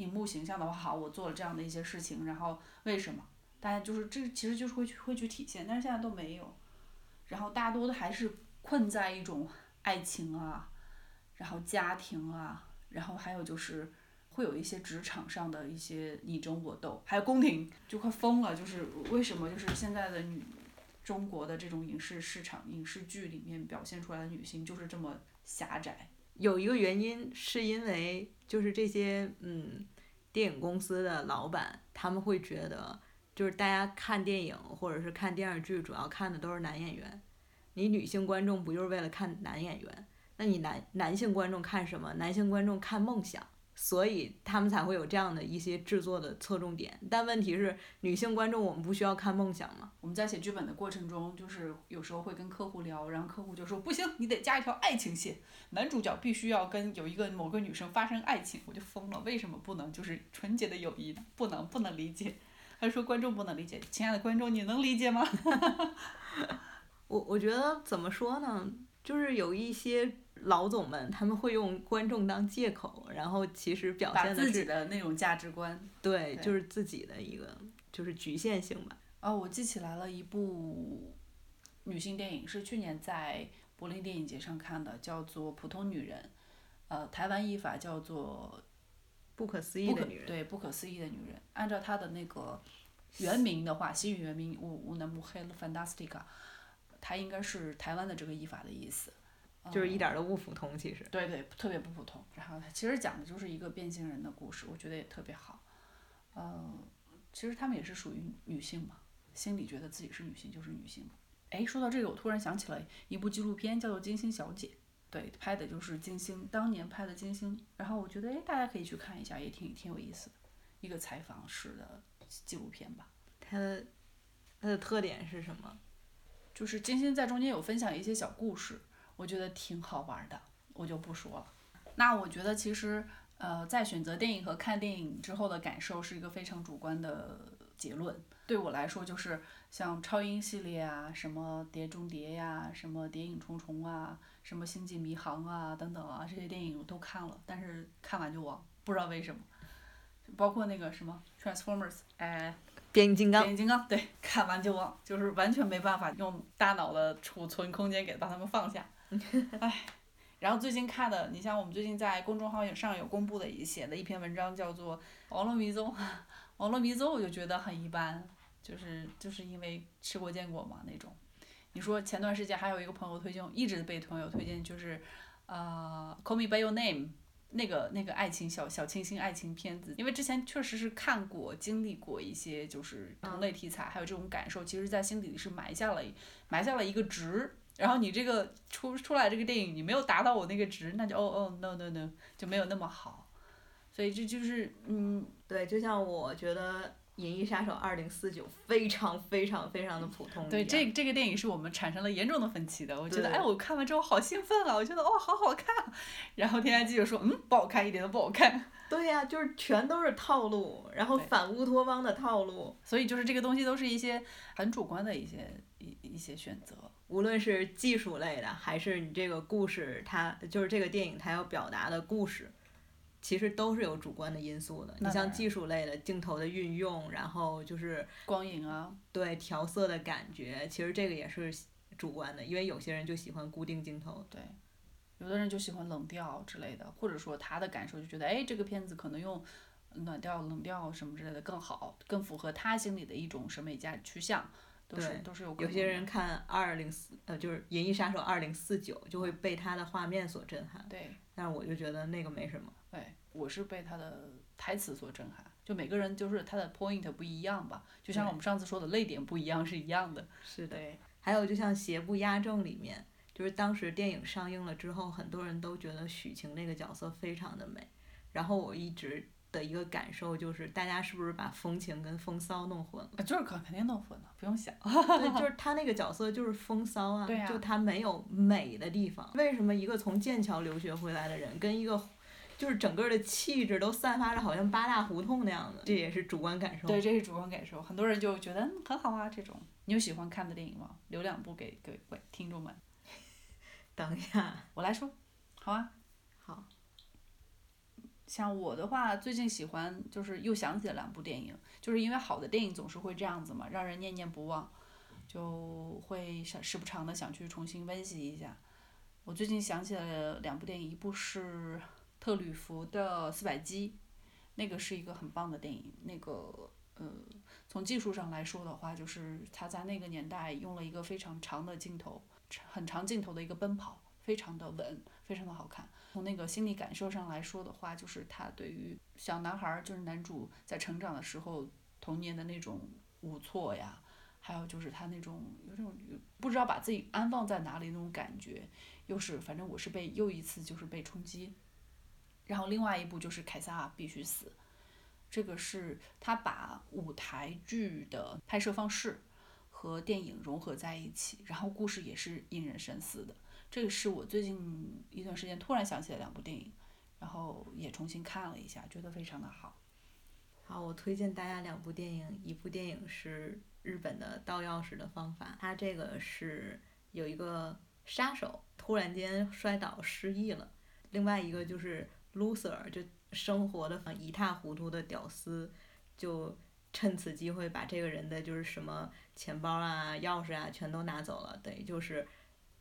荧幕形象的话，好，我做了这样的一些事情，然后为什么大家就是这其实就是会去会去体现，但是现在都没有。然后大多的还是困在一种爱情啊，然后家庭啊，然后还有就是会有一些职场上的一些你争我斗，还有宫廷就快疯了。就是为什么就是现在的女中国的这种影视市场、影视剧里面表现出来的女性就是这么狭窄？有一个原因是因为就是这些嗯电影公司的老板他们会觉得。就是大家看电影或者是看电视剧，主要看的都是男演员。你女性观众不就是为了看男演员？那你男男性观众看什么？男性观众看梦想。所以他们才会有这样的一些制作的侧重点。但问题是，女性观众我们不需要看梦想吗？我们在写剧本的过程中，就是有时候会跟客户聊，然后客户就说不行，你得加一条爱情线，男主角必须要跟有一个某个女生发生爱情。我就疯了，为什么不能就是纯洁的友谊呢？不能，不能理解。他说观众不能理解，亲爱的观众，你能理解吗？我我觉得怎么说呢？就是有一些老总们，他们会用观众当借口，然后其实表现的是自己的那种价值观。对，就是自己的一个就是局限性吧。哦，我记起来了一部女性电影，是去年在柏林电影节上看的，叫做《普通女人》，呃，台湾译法叫做《不可思议的女人》。对，不可思议的女人。按照它的那个原名的话，西语原名《乌乌南木黑 fantastica》。它应该是台湾的这个译法的意思，就是一点都不普通，其实。对对，特别不普通。然后它其实讲的就是一个变性人的故事，我觉得也特别好。呃，其实他们也是属于女性嘛，心里觉得自己是女性就是女性。哎，说到这个，我突然想起了一部纪录片，叫做《金星小姐》，对，拍的就是金星当年拍的金星。然后我觉得，哎，大家可以去看一下，也挺挺有意思的，一个采访式的纪录片吧。它的它的特点是什么？就是金星在中间有分享一些小故事，我觉得挺好玩的，我就不说了。那我觉得其实，呃，在选择电影和看电影之后的感受是一个非常主观的结论。对我来说，就是像超英系列啊，什么碟中谍呀，什么谍影重重啊，什么星际迷航啊等等啊，这些电影我都看了，但是看完就忘，不知道为什么。包括那个什么 Transformers，哎。变形金刚，变形金刚，对，看完就忘，就是完全没办法用大脑的储存空间给把它们放下。唉，然后最近看的，你像我们最近在公众号上有公布的一写的一篇文章，叫做《网络迷踪》。网络迷踪我就觉得很一般，就是就是因为吃过见过嘛那种。你说前段时间还有一个朋友推荐，一直被朋友推荐，就是呃《Call Me by Your Name》。那个那个爱情小小清新爱情片子，因为之前确实是看过经历过一些就是同类题材，还有这种感受，其实，在心底里是埋下了埋下了一个值。然后你这个出出来这个电影，你没有达到我那个值，那就哦哦 no no no 就没有那么好。所以这就是嗯，对，就像我觉得。《银翼杀手二零四九》非常非常非常的普通。对，这这个电影是我们产生了严重的分歧的。我觉得，哎，我看完之后好兴奋啊！我觉得，哇，好好看。然后天下记者说，嗯，不好看，一点都不好看。对呀，就是全都是套路，然后反乌托邦的套路。所以就是这个东西都是一些很主观的一些一一些选择。无论是技术类的，还是你这个故事，它就是这个电影它要表达的故事。其实都是有主观的因素的，你像技术类的镜头的运用，然后就是光影啊，对调色的感觉，其实这个也是主观的，因为有些人就喜欢固定镜头，对，有的人就喜欢冷调之类的，或者说他的感受就觉得，哎，这个片子可能用暖调、冷调什么之类的更好，更符合他心里的一种审美价趋向，都是都是有。有些人。看二零四呃就是《银翼杀手二零四九》就会被他的画面所震撼，对，但是我就觉得那个没什么。对，我是被他的台词所震撼，就每个人就是他的 point 不一样吧，就像我们上次说的泪点不一样是一样的。是的。还有就像《邪不压正》里面，就是当时电影上映了之后，很多人都觉得许晴那个角色非常的美，然后我一直的一个感受就是，大家是不是把风情跟风骚弄混了？就是肯肯定弄混了，不用想。对，就是他那个角色就是风骚啊，就他没有美的地方。为什么一个从剑桥留学回来的人跟一个就是整个的气质都散发着好像八大胡同那样的，这也是主观感受。对，这是主观感受。很多人就觉得很好啊，这种。你有喜欢看的电影吗？留两部给各位听众们。等一下，我来说。好啊。好。像我的话，最近喜欢就是又想起了两部电影，就是因为好的电影总是会这样子嘛，让人念念不忘，就会想时不常的想去重新温习一下。我最近想起了两部电影，一部是。特吕弗的《四百击》，那个是一个很棒的电影。那个，呃，从技术上来说的话，就是他在那个年代用了一个非常长的镜头，很长镜头的一个奔跑，非常的稳，非常的好看。从那个心理感受上来说的话，就是他对于小男孩儿，就是男主在成长的时候童年的那种无措呀，还有就是他那种有种不知道把自己安放在哪里那种感觉，又是反正我是被又一次就是被冲击。然后另外一部就是《凯撒必须死》，这个是他把舞台剧的拍摄方式和电影融合在一起，然后故事也是引人深思的。这个是我最近一段时间突然想起的两部电影，然后也重新看了一下，觉得非常的好。好，我推荐大家两部电影，一部电影是日本的《盗钥匙的方法》，它这个是有一个杀手突然间摔倒失忆了，另外一个就是 loser，就生活的一塌糊涂的屌丝，就趁此机会把这个人的就是什么钱包啊、钥匙啊全都拿走了，等于就是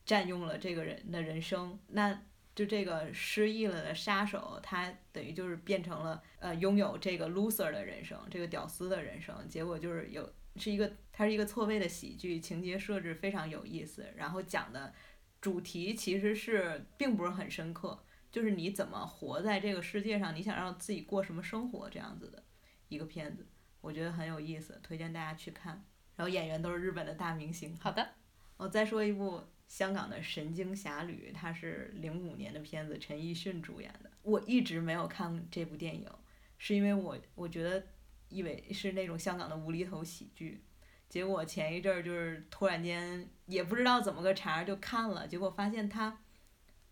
占用了这个人的人生。那就这个失忆了的杀手，他等于就是变成了呃拥有这个 loser 的人生，这个屌丝的人生。结果就是有是一个，它是一个错位的喜剧，情节设置非常有意思。然后讲的主题其实是并不是很深刻，就是你怎么活在这个世界上，你想让自己过什么生活这样子的一个片子，我觉得很有意思，推荐大家去看。然后演员都是日本的大明星。好的，我再说一部。香港的《神经侠侣》，它是零五年的片子，陈奕迅主演的。我一直没有看这部电影，是因为我我觉得以为是那种香港的无厘头喜剧，结果前一阵儿就是突然间也不知道怎么个茬儿就看了，结果发现它。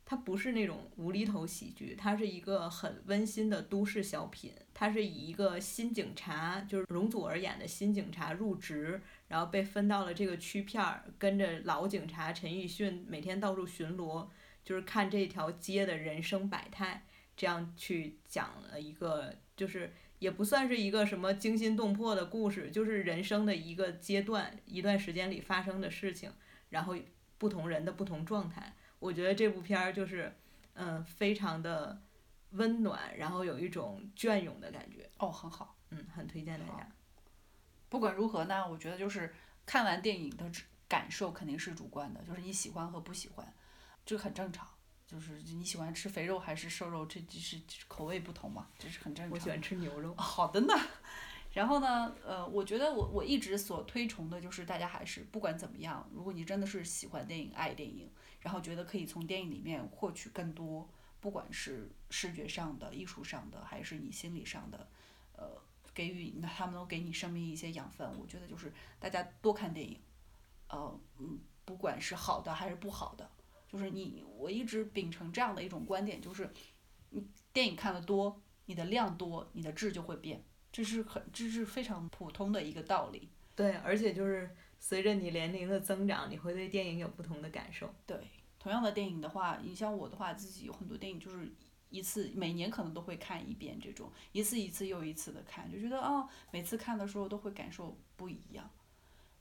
它不是那种无厘头喜剧，它是一个很温馨的都市小品。它是以一个新警察，就是容祖儿演的新警察入职，然后被分到了这个区片儿，跟着老警察陈奕迅每天到处巡逻，就是看这条街的人生百态，这样去讲了一个，就是也不算是一个什么惊心动魄的故事，就是人生的一个阶段、一段时间里发生的事情，然后不同人的不同状态。我觉得这部片儿就是，嗯，非常的温暖，然后有一种隽永的感觉。哦，很好，嗯，很推荐大家。不管如何呢，我觉得就是看完电影的感受肯定是主观的，就是你喜欢和不喜欢，这个很正常。就是你喜欢吃肥肉还是瘦肉，这只是口味不同嘛，这是很正常。我喜欢吃牛肉。好的呢。然后呢，呃，我觉得我我一直所推崇的就是大家还是不管怎么样，如果你真的是喜欢电影、爱电影，然后觉得可以从电影里面获取更多，不管是视觉上的、艺术上的，还是你心理上的，呃，给予那他们都给你生命一些养分。我觉得就是大家多看电影，呃，嗯，不管是好的还是不好的，就是你我一直秉承这样的一种观点，就是你电影看的多，你的量多，你的质就会变。这是很，这是非常普通的一个道理。对，而且就是随着你年龄的增长，你会对电影有不同的感受。对，同样的电影的话，你像我的话，自己有很多电影就是一次每年可能都会看一遍，这种一次一次又一次的看，就觉得啊，每次看的时候都会感受不一样。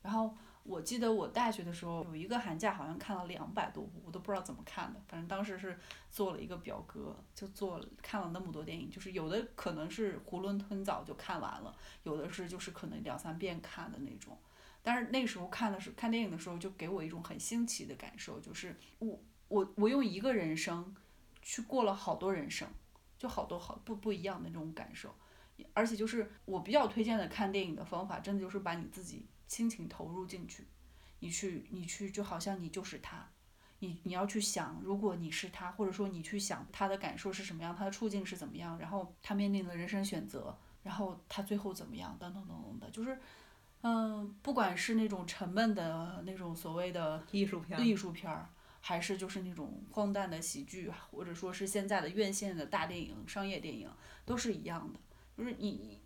然后。我记得我大学的时候有一个寒假，好像看了两百多部，我都不知道怎么看的。反正当时是做了一个表格，就做看了那么多电影，就是有的可能是囫囵吞枣就看完了，有的是就是可能两三遍看的那种。但是那个时候看的是看电影的时候，就给我一种很新奇的感受，就是我我我用一个人生去过了好多人生，就好多好不不一样的那种感受。而且就是我比较推荐的看电影的方法，真的就是把你自己。亲情投入进去，你去，你去，就好像你就是他，你你要去想，如果你是他，或者说你去想他的感受是什么样，他的处境是怎么样，然后他面临的人生选择，然后他最后怎么样，等等等等的，就是，嗯，不管是那种沉闷的那种所谓的艺术片，艺术片儿，还是就是那种荒诞的喜剧，或者说是现在的院线的大电影、商业电影，都是一样的，就是你。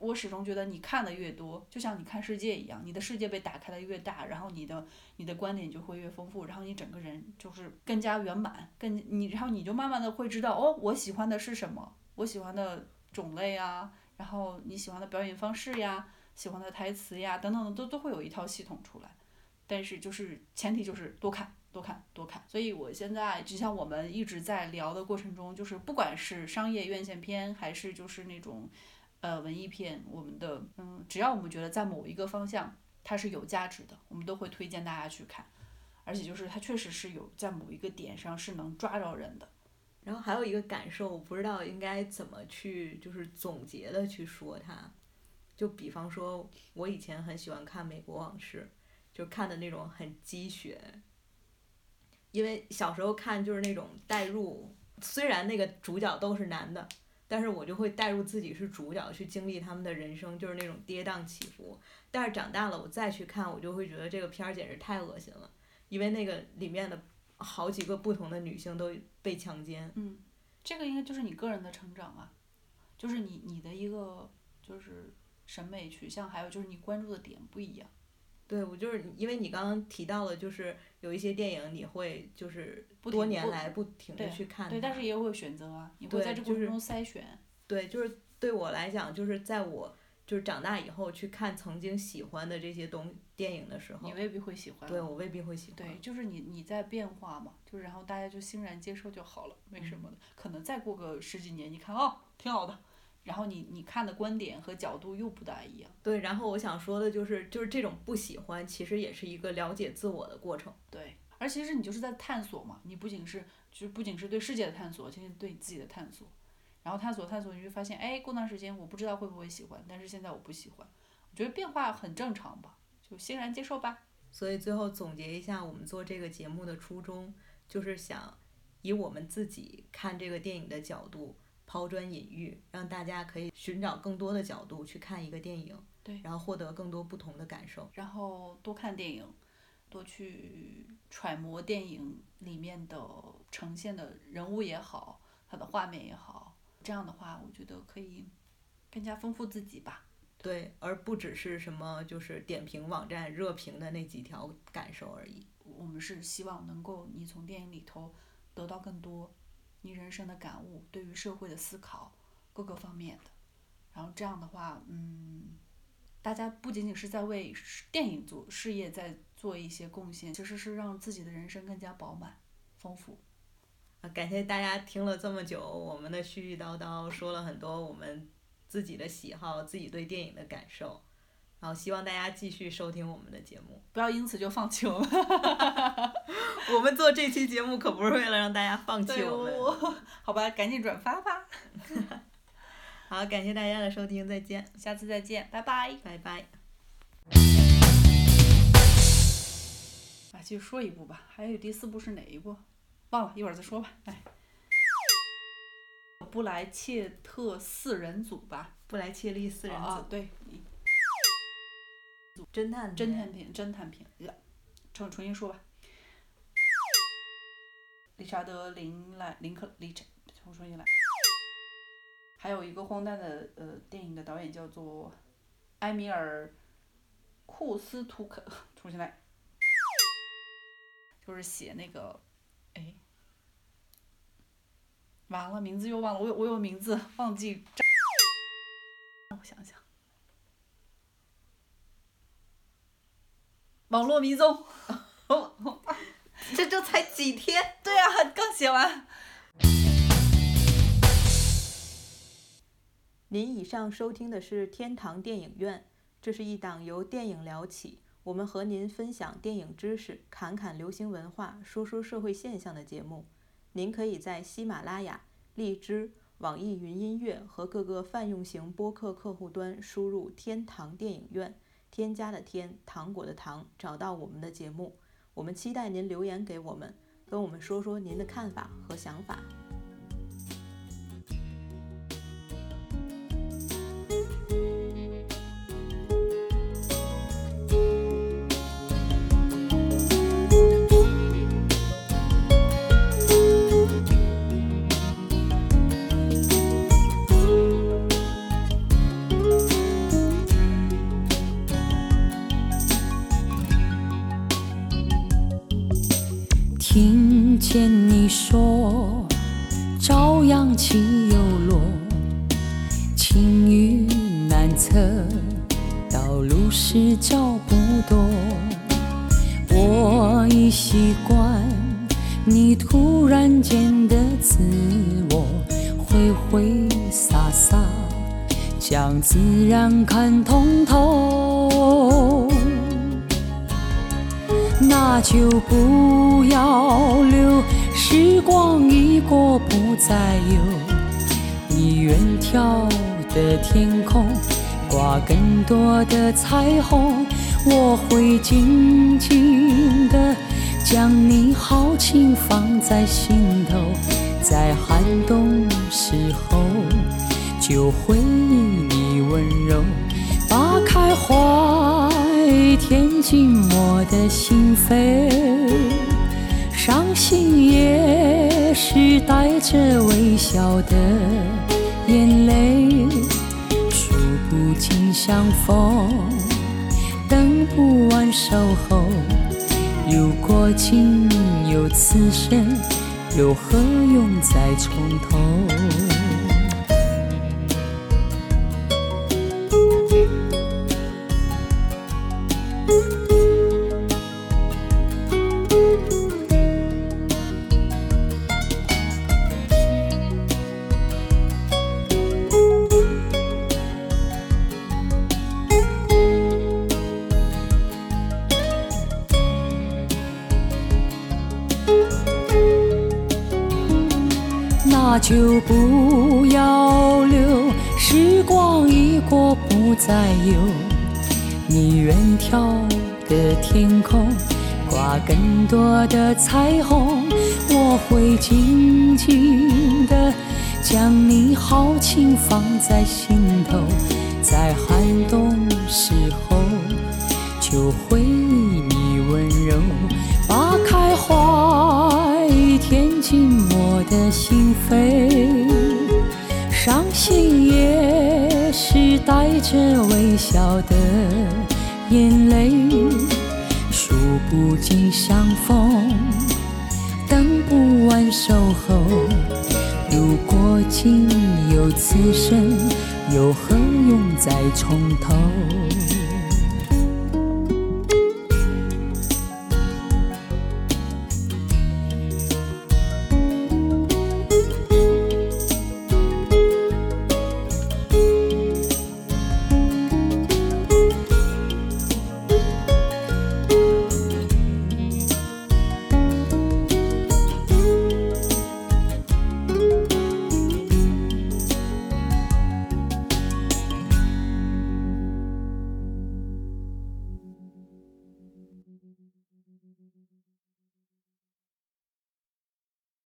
我始终觉得，你看的越多，就像你看世界一样，你的世界被打开的越大，然后你的你的观点就会越丰富，然后你整个人就是更加圆满，更你，然后你就慢慢的会知道，哦，我喜欢的是什么，我喜欢的种类啊，然后你喜欢的表演方式呀，喜欢的台词呀，等等的都都会有一套系统出来，但是就是前提就是多看多看多看，所以我现在就像我们一直在聊的过程中，就是不管是商业院线片，还是就是那种。呃，文艺片，我们的嗯，只要我们觉得在某一个方向它是有价值的，我们都会推荐大家去看，而且就是它确实是有在某一个点上是能抓着人的。然后还有一个感受，我不知道应该怎么去就是总结的去说它，就比方说，我以前很喜欢看《美国往事》，就看的那种很鸡血，因为小时候看就是那种代入。虽然那个主角都是男的，但是我就会带入自己是主角去经历他们的人生，就是那种跌宕起伏。但是长大了，我再去看，我就会觉得这个片儿简直太恶心了，因为那个里面的好几个不同的女性都被强奸。嗯，这个应该就是你个人的成长啊，就是你你的一个就是审美取向，还有就是你关注的点不一样。对，我就是因为你刚刚提到了，就是有一些电影你会就是多年来不停的去看，对，但是也会选择啊，你会在这过程中筛选。对，就是对我来讲，就是在我就是长大以后去看曾经喜欢的这些东电影的时候，你未必会喜欢。对我未必会喜欢。对，就是你你在变化嘛，就是然后大家就欣然接受就好了，没什么的。可能再过个十几年，你看哦，挺好的。然后你你看的观点和角度又不大一样。对，然后我想说的就是，就是这种不喜欢，其实也是一个了解自我的过程。对，而其实你就是在探索嘛，你不仅是，就是不仅是对世界的探索，其实对你自己的探索。然后探索探索，你就发现，哎，过段时间我不知道会不会喜欢，但是现在我不喜欢，我觉得变化很正常吧，就欣然接受吧。所以最后总结一下，我们做这个节目的初衷，就是想以我们自己看这个电影的角度。抛砖引玉，让大家可以寻找更多的角度去看一个电影，对，然后获得更多不同的感受，然后多看电影，多去揣摩电影里面的呈现的人物也好，它的画面也好，这样的话，我觉得可以更加丰富自己吧。对，而不只是什么就是点评网站热评的那几条感受而已。我们是希望能够你从电影里头得到更多。你人生的感悟，对于社会的思考，各个方面的，然后这样的话，嗯，大家不仅仅是在为电影做事业，在做一些贡献，其实是让自己的人生更加饱满、丰富。啊，感谢大家听了这么久，我们的絮絮叨叨说了很多我们自己的喜好、自己对电影的感受。然后希望大家继续收听我们的节目，不要因此就放弃我们。我们做这期节目可不是为了让大家放弃我们。好吧，赶紧转发吧。好，感谢大家的收听，再见，下次再见，拜拜，拜拜。啊，继续说一部吧，还有第四部是哪一部？忘了，一会儿再说吧。哎，布莱切特四人组吧，布莱切利四人组。啊，对。侦探侦探片，侦探片，重重新说吧。理查德林莱林克理查，重新来。还有一个荒诞的呃电影的导演叫做埃米尔库斯图克，重新来。就是写那个，哎，完了名字又忘了，我有我有名字忘记。让我想想。网络迷踪，这这才几天？对啊，刚写完。您以上收听的是天堂电影院，这是一档由电影聊起，我们和您分享电影知识、侃侃流行文化、说说社会现象的节目。您可以在喜马拉雅、荔枝、网易云音乐和各个泛用型播客客户端输入“天堂电影院”。添加的添，糖果的糖，找到我们的节目，我们期待您留言给我们，跟我们说说您的看法和想法。的心扉。伤心也是带着微笑的眼泪。数不尽相逢，等不完守候。如果仅，有此生，又何用再从头？就不要留，时光一过不再有。你远眺的天空，挂更多的彩虹。我会静静地将你豪情放在心头，在寒冬时候，就回忆你温柔。把开怀，填进我的心飞。伤心也是带着微笑的眼泪。数不尽相逢，等不完守候。如果仅有此生，又何用再从头？